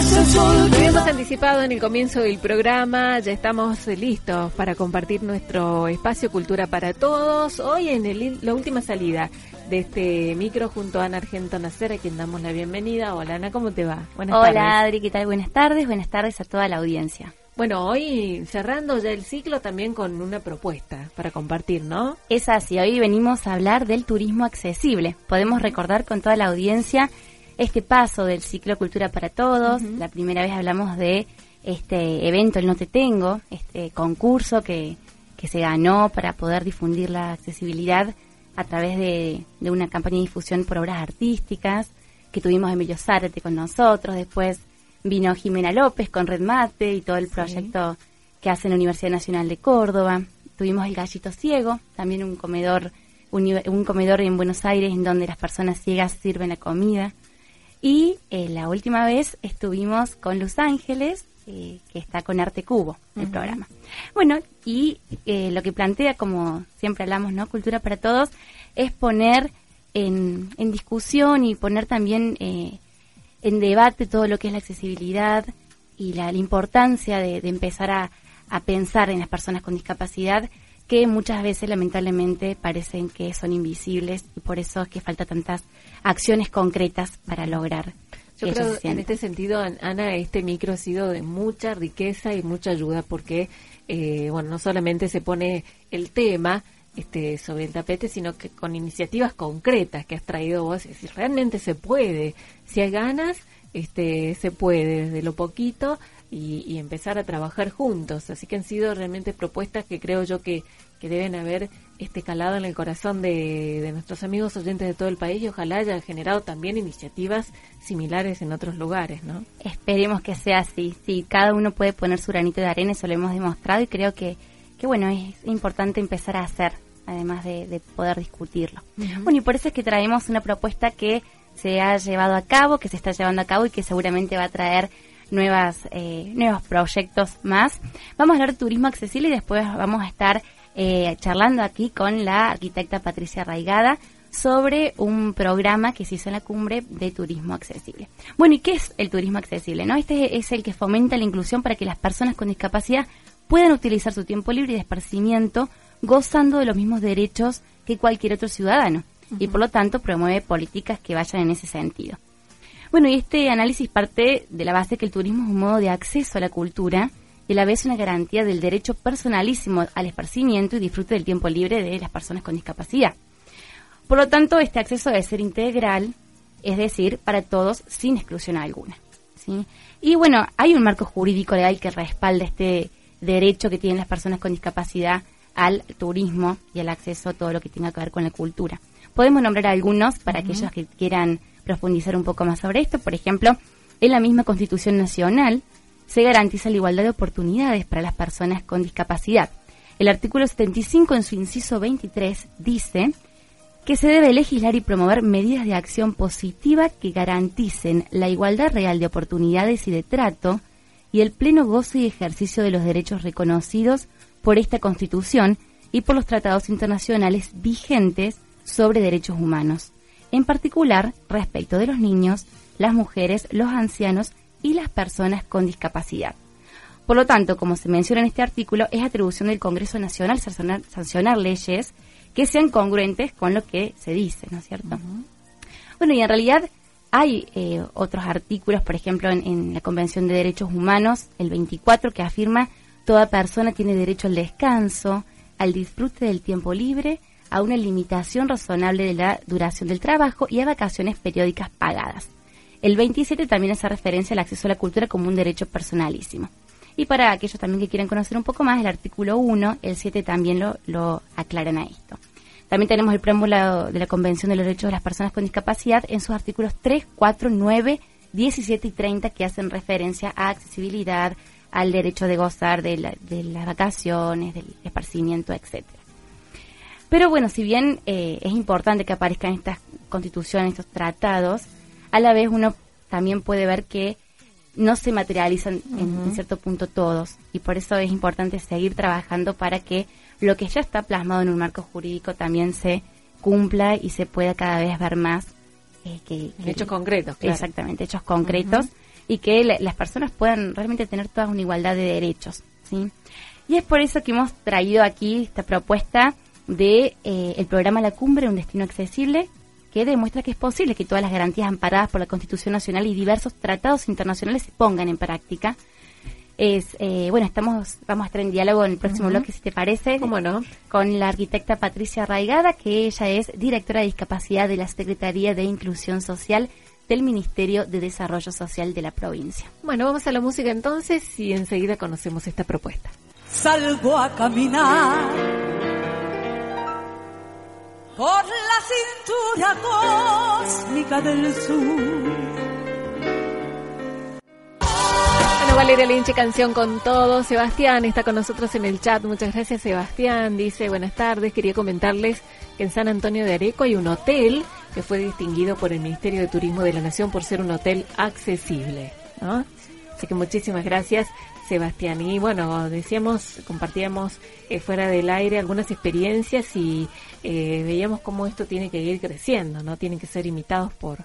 Hemos anticipado en el comienzo del programa, ya estamos listos para compartir nuestro espacio Cultura para Todos. Hoy en la última salida de este micro junto a Ana Argento Nacer, a quien damos la bienvenida. Hola Ana, ¿cómo te va? Buenas Hola, tardes. Hola Adri, ¿qué tal? Buenas tardes, buenas tardes a toda la audiencia. Bueno, hoy cerrando ya el ciclo también con una propuesta para compartir, ¿no? Es así, hoy venimos a hablar del turismo accesible. Podemos recordar con toda la audiencia este paso del ciclo Cultura para Todos. La primera vez hablamos de este evento, el No Te Tengo, este concurso que, que se ganó para poder difundir la accesibilidad a través de, de una campaña de difusión por obras artísticas, que tuvimos Emilio Zárate con nosotros, después vino Jimena López con Red Mate y todo el proyecto que hace en la Universidad Nacional de Córdoba. Tuvimos el Gallito Ciego, también un comedor, un comedor en Buenos Aires en donde las personas ciegas sirven la comida. Y eh, la última vez estuvimos con Los Ángeles, eh, que está con Arte Cubo, el programa. Bueno, y eh, lo que plantea, como siempre hablamos, ¿no? Cultura para Todos, es poner en, en discusión y poner también en debate todo lo que es la accesibilidad y la, importancia de, empezar a, a pensar en las personas con discapacidad que muchas veces lamentablemente parecen que son invisibles y por eso es que falta tantas acciones concretas para lograr. Yo creo en este sentido, Ana, este micro ha sido de mucha riqueza y mucha ayuda porque, eh, bueno, no solamente se pone el tema este, sobre el tapete, sino que con iniciativas concretas que has traído vos, es decir, realmente se puede, si hay ganas, este, se puede desde lo poquito y, empezar a trabajar juntos. Así que han sido realmente propuestas que creo yo que, que deben haber este calado en el corazón de, de, nuestros amigos oyentes de todo el país y ojalá haya generado también iniciativas similares en otros lugares, ¿no? Esperemos que sea así. Sí, cada uno puede poner su granito de arena, eso lo hemos demostrado y creo que, que bueno, es importante empezar a hacer, además de, poder discutirlo. Bueno, y por eso es que traemos una propuesta que se ha llevado a cabo, que se está llevando a cabo y que seguramente va a traer nuevas, eh, nuevos proyectos más. Vamos a hablar de turismo accesible y después vamos a estar eh, charlando aquí con la arquitecta Patricia Raigada sobre un programa que se hizo en la cumbre de turismo accesible. Bueno, ¿y qué es el turismo accesible? ¿no? Este es el que fomenta la inclusión para que las personas con discapacidad puedan utilizar su tiempo libre y de esparcimiento gozando de los mismos derechos que cualquier otro ciudadano y por lo tanto promueve políticas que vayan en ese sentido. Bueno, y este análisis parte de la base que el turismo es un modo de acceso a la cultura y a la vez una garantía del derecho personalísimo al esparcimiento y disfrute del tiempo libre de las personas con discapacidad. Por lo tanto, este acceso debe ser integral, es decir, para todos sin exclusión alguna. ¿sí? Y bueno, hay un marco jurídico legal que respalda este derecho que tienen las personas con discapacidad al turismo y al acceso a todo lo que tenga que ver con la cultura. Podemos nombrar algunos para aquellos que quieran profundizar un poco más sobre esto. Por ejemplo, en la misma Constitución Nacional se garantiza la igualdad de oportunidades para las personas con discapacidad. El artículo 75 en su inciso 23 dice que se debe legislar y promover medidas de acción positiva que garanticen la igualdad real de oportunidades y de trato y el pleno goce y ejercicio de los derechos reconocidos por esta Constitución y por los tratados internacionales vigentes sobre derechos humanos en particular respecto de los niños, las mujeres, los ancianos y las personas con discapacidad. Por lo tanto, como se menciona en este artículo, es atribución del Congreso Nacional sancionar, leyes que sean congruentes con lo que se dice, ¿no es cierto? Bueno, y en realidad hay eh, otros artículos, por ejemplo, en, en, la Convención de Derechos Humanos, el 24, que afirma toda persona tiene derecho al descanso, al disfrute del tiempo libre a una limitación razonable de la duración del trabajo y a vacaciones periódicas pagadas. El 27 también hace referencia al acceso a la cultura como un derecho personalísimo. Y para aquellos también que quieran conocer un poco más, el artículo 1, el 7 también lo, lo aclaran a esto. También tenemos el preámbulo de la Convención de los Derechos de las Personas con Discapacidad en sus artículos 3, 4, 9, 17 y 30 que hacen referencia a accesibilidad, al derecho de gozar de, de las vacaciones, del esparcimiento, etcétera. Pero bueno, si bien eh, es importante que aparezcan estas constituciones, estos tratados, a la vez uno también puede ver que no se materializan en, cierto punto todos y por eso es importante seguir trabajando para que lo que ya está plasmado en un marco jurídico también se cumpla y se pueda cada vez ver más eh, que, hechos concretos exactamente hechos concretos y que las personas puedan realmente tener toda una igualdad de derechos. ¿sí? Y es por eso que hemos traído aquí esta propuesta de eh, el programa La Cumbre, un destino accesible, que demuestra que es posible que todas las garantías amparadas por la Constitución Nacional y diversos tratados internacionales se pongan en práctica. Es, eh, bueno, estamos, vamos a estar en diálogo en el próximo bloque, si te parece. ¿Cómo no? Con la arquitecta Patricia Raigada, que ella es directora de discapacidad de la Secretaría de Inclusión Social del Ministerio de Desarrollo Social de la provincia. Bueno, vamos a la música entonces y enseguida conocemos esta propuesta. Salgo a caminar por la cintura cósmica del sur. Bueno, Valeria Linche, canción con todo. Sebastián está con nosotros en el chat. Muchas gracias, Sebastián. Dice, buenas tardes. Quería comentarles que en San Antonio de Areco hay un hotel que fue distinguido por el Ministerio de Turismo de la Nación por ser un hotel accesible. Así que muchísimas gracias, Sebastián. Y bueno, decíamos, compartíamos eh, fuera del aire algunas experiencias y eh, veíamos cómo esto tiene que ir creciendo, ¿no? Tienen que ser imitados por,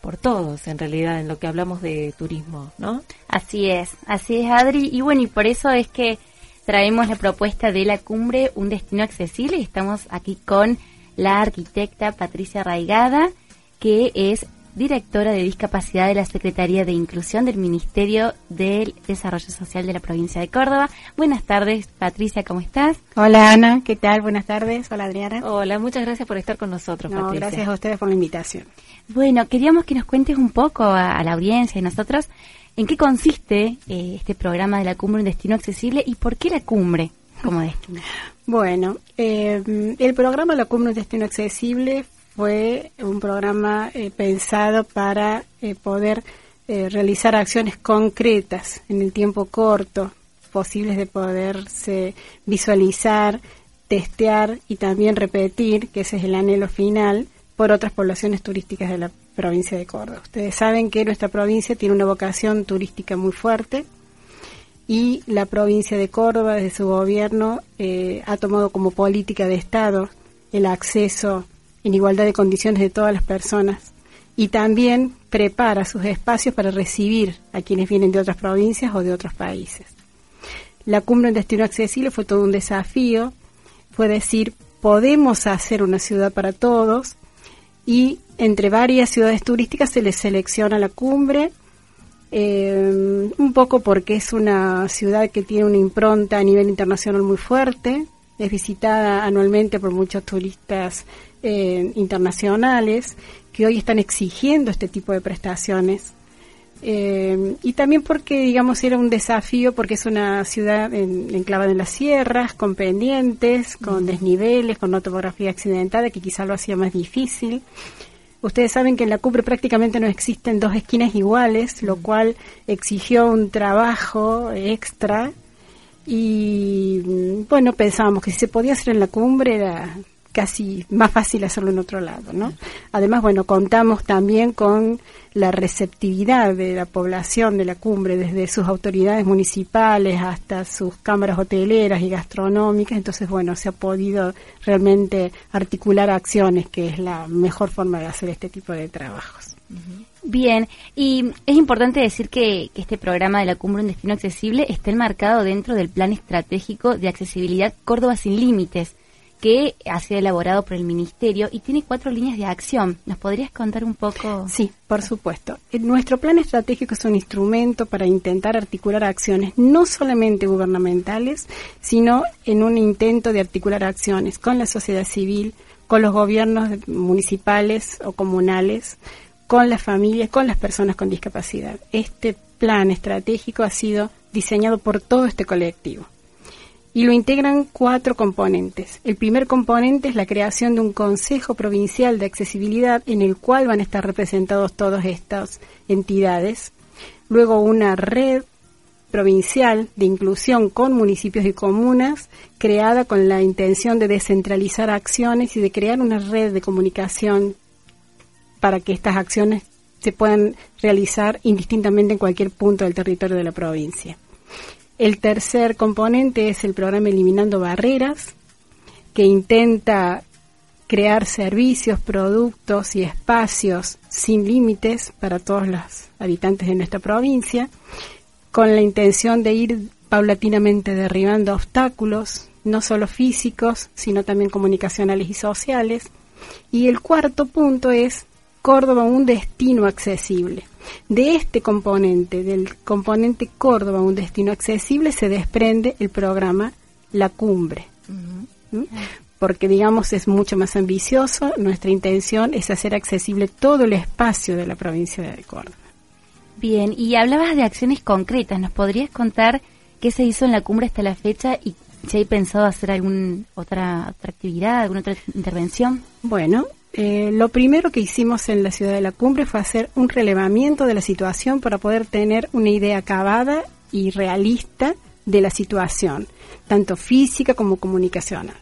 por todos, en realidad, en lo que hablamos de turismo, ¿no? Así es, así es, Adri. Y bueno, y por eso es que traemos la propuesta de la cumbre, un destino accesible, estamos aquí con la arquitecta Patricia Raigada, que es directora de discapacidad de la Secretaría de Inclusión del Ministerio del Desarrollo Social de la provincia de Córdoba. Buenas tardes, Patricia, ¿cómo estás? Hola, Ana, ¿qué tal? Buenas tardes. Hola, Adriana. Hola, muchas gracias por estar con nosotros, no, Patricia. Gracias a ustedes por la invitación. Bueno, queríamos que nos cuentes un poco a, la audiencia y nosotros en qué consiste eh, este programa de la Cumbre Un Destino Accesible y por qué la Cumbre como destino. Bueno, eh, el programa La Cumbre Un Destino Accesible fue un programa eh, pensado para eh, poder eh, realizar acciones concretas en el tiempo corto, posibles de poderse visualizar, testear y también repetir, que ese es el anhelo final, por otras poblaciones turísticas de la provincia de Córdoba. Ustedes saben que nuestra provincia tiene una vocación turística muy fuerte y la provincia de Córdoba, desde su gobierno, ha tomado como política de Estado el acceso en igualdad de condiciones de todas las personas. Y también prepara sus espacios para recibir a quienes vienen de otras provincias o de otros países. La cumbre en destino accesible fue todo un desafío, fue decir, podemos hacer una ciudad para todos. Y entre varias ciudades turísticas se les selecciona la cumbre, eh, un poco porque es una ciudad que tiene una impronta a nivel internacional muy fuerte, es visitada anualmente por muchos turistas eh, internacionales que hoy están exigiendo este tipo de prestaciones. Eh, y también porque, digamos, era un desafío porque es una ciudad enclavada en las sierras, con pendientes, con desniveles, con una topografía accidentada que quizá lo hacía más difícil. Ustedes saben que en la cumbre prácticamente no existen dos esquinas iguales, lo cual exigió un trabajo extra y bueno, pensábamos que si se podía hacer en la cumbre era casi más fácil hacerlo en otro lado, ¿no? Además, bueno, contamos también con la receptividad de la población de la cumbre, desde sus autoridades municipales hasta sus cámaras hoteleras y gastronómicas, entonces, bueno, se ha podido realmente articular acciones, que es la mejor forma de hacer este tipo de trabajos. Bien, y es importante decir que, este programa de la Cumbre Un Destino Accesible está enmarcado dentro del Plan Estratégico de Accesibilidad Córdoba Sin Límites, que ha sido elaborado por el Ministerio y tiene cuatro líneas de acción. ¿Nos podrías contar un poco? Sí, por supuesto. Eh, nuestro plan estratégico es un instrumento para intentar articular acciones no solamente gubernamentales, sino en un intento de articular acciones con la sociedad civil, con los gobiernos municipales o comunales, con las familias, con las personas con discapacidad. Este plan estratégico ha sido diseñado por todo este colectivo y lo integran cuatro componentes. El primer componente es la creación de un Consejo Provincial de Accesibilidad en el cual van a estar representados todas estas entidades. Luego una red provincial de inclusión con municipios y comunas creada con la intención de descentralizar acciones y de crear una red de comunicación para que estas acciones se puedan realizar indistintamente en cualquier punto del territorio de la provincia. El tercer componente es el programa Eliminando Barreras, que intenta crear servicios, productos y espacios sin límites para todos los habitantes de nuestra provincia, con la intención de ir paulatinamente derribando obstáculos, no solo físicos, sino también comunicacionales y sociales. Y el cuarto punto es Córdoba un destino accesible. De este componente, del componente Córdoba un destino accesible, se desprende el programa La Cumbre. ¿Mm? Porque, digamos, es mucho más ambicioso. Nuestra intención es hacer accesible todo el espacio de la provincia de Córdoba. Bien, y hablabas de acciones concretas. ¿Nos podrías contar qué se hizo en la cumbre hasta la fecha y si hay pensado hacer alguna otra, otra actividad, alguna otra intervención? Bueno, eh, lo primero que hicimos en la ciudad de la cumbre fue hacer un relevamiento de la situación para poder tener una idea acabada y realista de la situación, tanto física como comunicacional.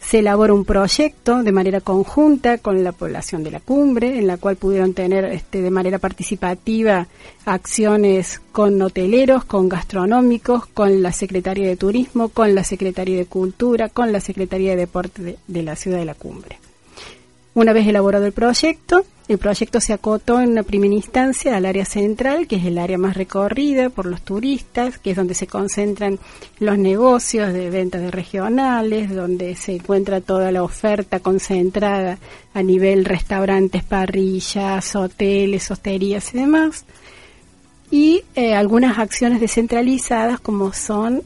Se elaboró un proyecto de manera conjunta con la población de la cumbre, en la cual pudieron tener este, de manera participativa acciones con hoteleros, con gastronómicos, con la Secretaría de Turismo, con la Secretaría de Cultura, con la Secretaría de Deporte de la ciudad de la cumbre. Una vez elaborado el proyecto, el proyecto se acotó en una primera instancia al área central, que es el área más recorrida por los turistas, que es donde se concentran los negocios de ventas regionales, donde se encuentra toda la oferta concentrada a nivel restaurantes, parrillas, hoteles, hosterías y demás. Y eh, algunas acciones descentralizadas como son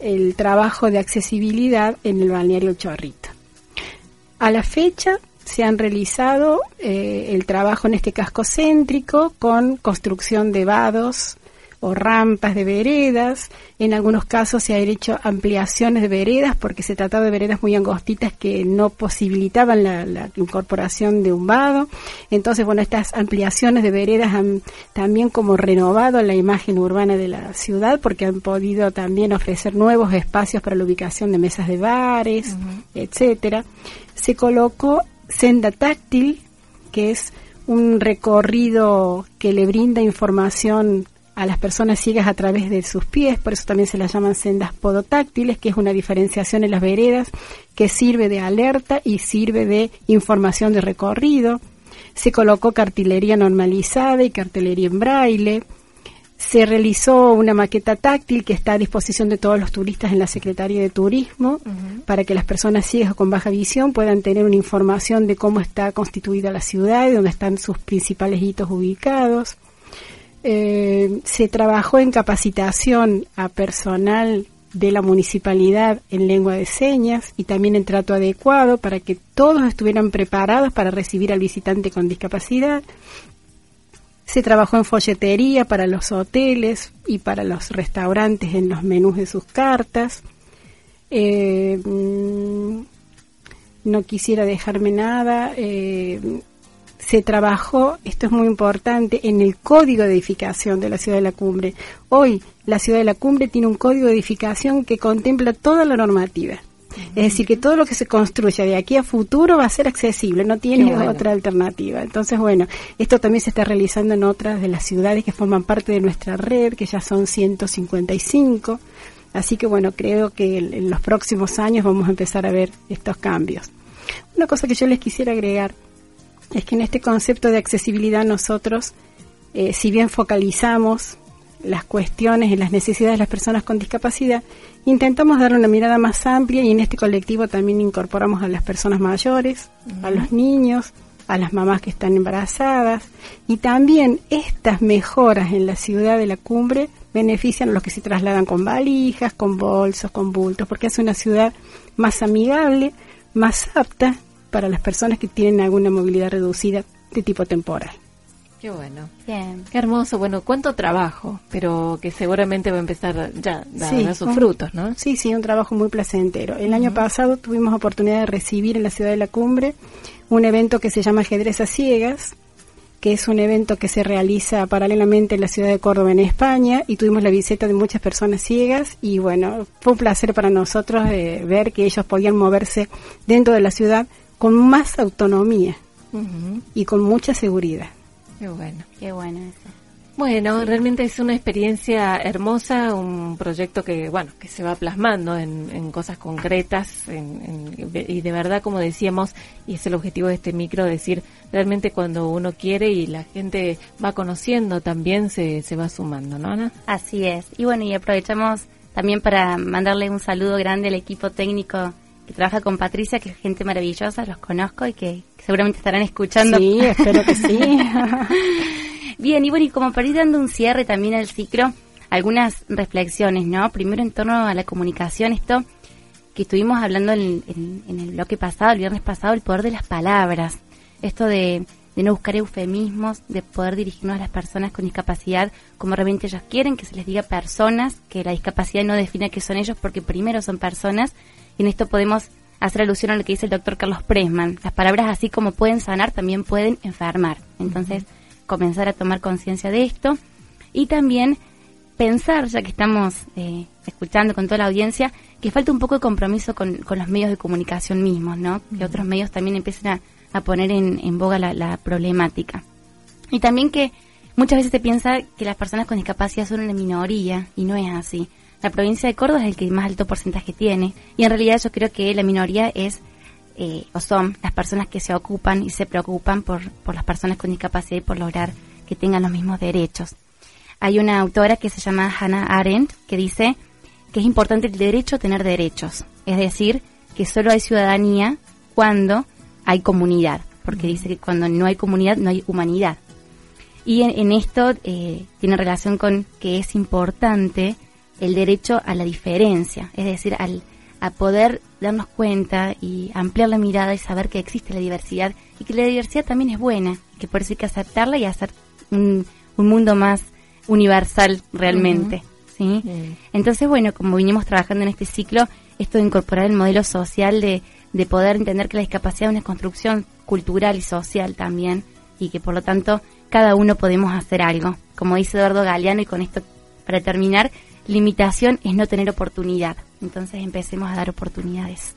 el trabajo de accesibilidad en el balneario Chorrito. A la fecha se han realizado eh, el trabajo en este casco céntrico con construcción de vados o rampas de veredas. En algunos casos se han hecho ampliaciones de veredas porque se trataba de veredas muy angostitas que no posibilitaban la, la incorporación de un vado. Entonces, bueno, estas ampliaciones de veredas han también como renovado la imagen urbana de la ciudad porque han podido también ofrecer nuevos espacios para la ubicación de mesas de bares, etcétera se colocó senda táctil, que es un recorrido que le brinda información a las personas ciegas a través de sus pies, por eso también se las llaman sendas podotáctiles, que es una diferenciación en las veredas que sirve de alerta y sirve de información de recorrido. Se colocó cartilería normalizada y cartelería en braille, se realizó una maqueta táctil que está a disposición de todos los turistas en la Secretaría de Turismo para que las personas ciegas o con baja visión puedan tener una información de cómo está constituida la ciudad y dónde están sus principales hitos ubicados. Eh, se trabajó en capacitación a personal de la municipalidad en lengua de señas y también en trato adecuado para que todos estuvieran preparados para recibir al visitante con discapacidad se trabajó en folletería para los hoteles y para los restaurantes en los menús de sus cartas. Eh, mm, no quisiera dejarme nada. Eh, se trabajó, esto es muy importante, en el código de edificación de la ciudad de la cumbre. Hoy la ciudad de la cumbre tiene un código de edificación que contempla toda la normativa. Es decir, que todo lo que se construya de aquí a futuro va a ser accesible, no tiene otra alternativa. Entonces, bueno, esto también se está realizando en otras de las ciudades que forman parte de nuestra red, que ya son 155. Así que, bueno, creo que en los próximos años vamos a empezar a ver estos cambios. Una cosa que yo les quisiera agregar es que en este concepto de accesibilidad nosotros, eh, si bien focalizamos las cuestiones y las necesidades de las personas con discapacidad, intentamos dar una mirada más amplia y en este colectivo también incorporamos a las personas mayores, a los niños, a las mamás que están embarazadas y también estas mejoras en la ciudad de la cumbre benefician a los que se trasladan con valijas, con bolsos, con bultos, porque es una ciudad más amigable, más apta para las personas que tienen alguna movilidad reducida de tipo temporal. Qué bueno. Bien. Qué hermoso. Bueno, cuánto trabajo, pero que seguramente va a empezar ya a dar sus frutos, ¿no? Sí, sí, un trabajo muy placentero. El año pasado tuvimos oportunidad de recibir en la ciudad de la cumbre un evento que se llama Ajedrez a Ciegas, que es un evento que se realiza paralelamente en la ciudad de Córdoba, en España, y tuvimos la visita de muchas personas ciegas, y bueno, fue un placer para nosotros eh, ver que ellos podían moverse dentro de la ciudad con más autonomía y con mucha seguridad. Qué bueno. Qué bueno eso. Bueno, realmente es una experiencia hermosa, un proyecto que, bueno, que se va plasmando en, cosas concretas y de verdad, como decíamos, y es el objetivo de este micro, decir, realmente cuando uno quiere y la gente va conociendo también se, se va sumando, ¿no, Ana? Así es. Y bueno, y aprovechamos también para mandarle un saludo grande al equipo técnico que trabaja con Patricia, que es gente maravillosa, los conozco y que seguramente estarán escuchando. Sí, espero que sí. Bien, y bueno, y como para ir dando un cierre también al ciclo, algunas reflexiones, ¿no? Primero en torno a la comunicación, esto que estuvimos hablando en, el bloque pasado, el viernes pasado, el poder de las palabras, esto de, no buscar eufemismos, de poder dirigirnos a las personas con discapacidad como realmente ellos quieren, que se les diga personas, que la discapacidad no define que son ellos porque primero son personas, y en esto podemos hacer alusión a lo que dice el doctor Carlos Presman, las palabras así como pueden sanar, también pueden enfermar. Entonces, comenzar a tomar conciencia de esto y también pensar, ya que estamos eh, escuchando con toda la audiencia, que falta un poco de compromiso con, los medios de comunicación mismos, ¿no? Que otros medios también empiecen a, poner en, boga la, problemática. Y también que muchas veces se piensa que las personas con discapacidad son una minoría y no es así. La provincia de Córdoba es el que más alto porcentaje tiene y en realidad yo creo que la minoría es eh, o son las personas que se ocupan y se preocupan por, por las personas con discapacidad y por lograr que tengan los mismos derechos. Hay una autora que se llama Hannah Arendt que dice que es importante el derecho a tener derechos, es decir, que solo hay ciudadanía cuando hay comunidad, porque dice que cuando no hay comunidad no hay humanidad. Y en, esto eh, tiene relación con que es importante el derecho a la diferencia, es decir, al, a poder darnos cuenta y ampliar la mirada y saber que existe la diversidad y que la diversidad también es buena, que por eso hay que aceptarla y hacer un, mundo más universal realmente. ¿sí? Entonces, bueno, como vinimos trabajando en este ciclo, esto de incorporar el modelo social, de, de poder entender que la discapacidad es una construcción cultural y social también, y que por lo tanto cada uno podemos hacer algo. Como dice Eduardo Galeano, y con esto para terminar, limitación es no tener oportunidad. Entonces empecemos a dar oportunidades.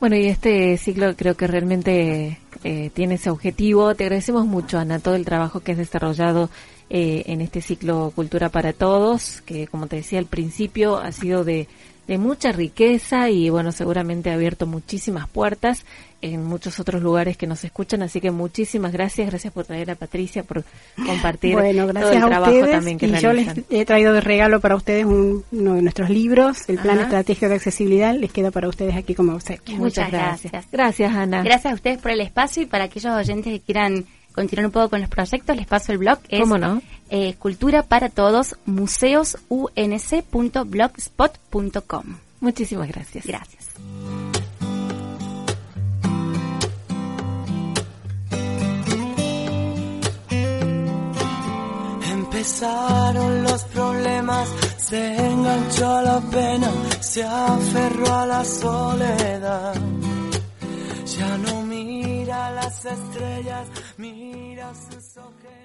Bueno, y este ciclo creo que realmente eh, tiene ese objetivo. Te agradecemos mucho, Ana, todo el trabajo que has desarrollado eh, en este ciclo Cultura para Todos, que como te decía al principio ha sido de de mucha riqueza y bueno, seguramente ha abierto muchísimas puertas en muchos otros lugares que nos escuchan, así que muchísimas gracias, gracias por traer a Patricia, por compartir bueno, gracias todo el trabajo también que y yo les he traído de regalo para ustedes uno de nuestros libros, el Plan Estratégico de Accesibilidad, les queda para ustedes aquí como obsequio. Muchas gracias. Gracias, Ana. Gracias a ustedes por el espacio y para aquellos oyentes que quieran continuar un poco con los proyectos, les paso el blog. Es, ¿Cómo no? Eh, cultura para todos, museosunc.blogspot.com. Muchísimas gracias. Gracias. Empezaron los problemas, se enganchó a la pena, se aferró a la soledad. Ya no mira las estrellas, mira sus ojeras.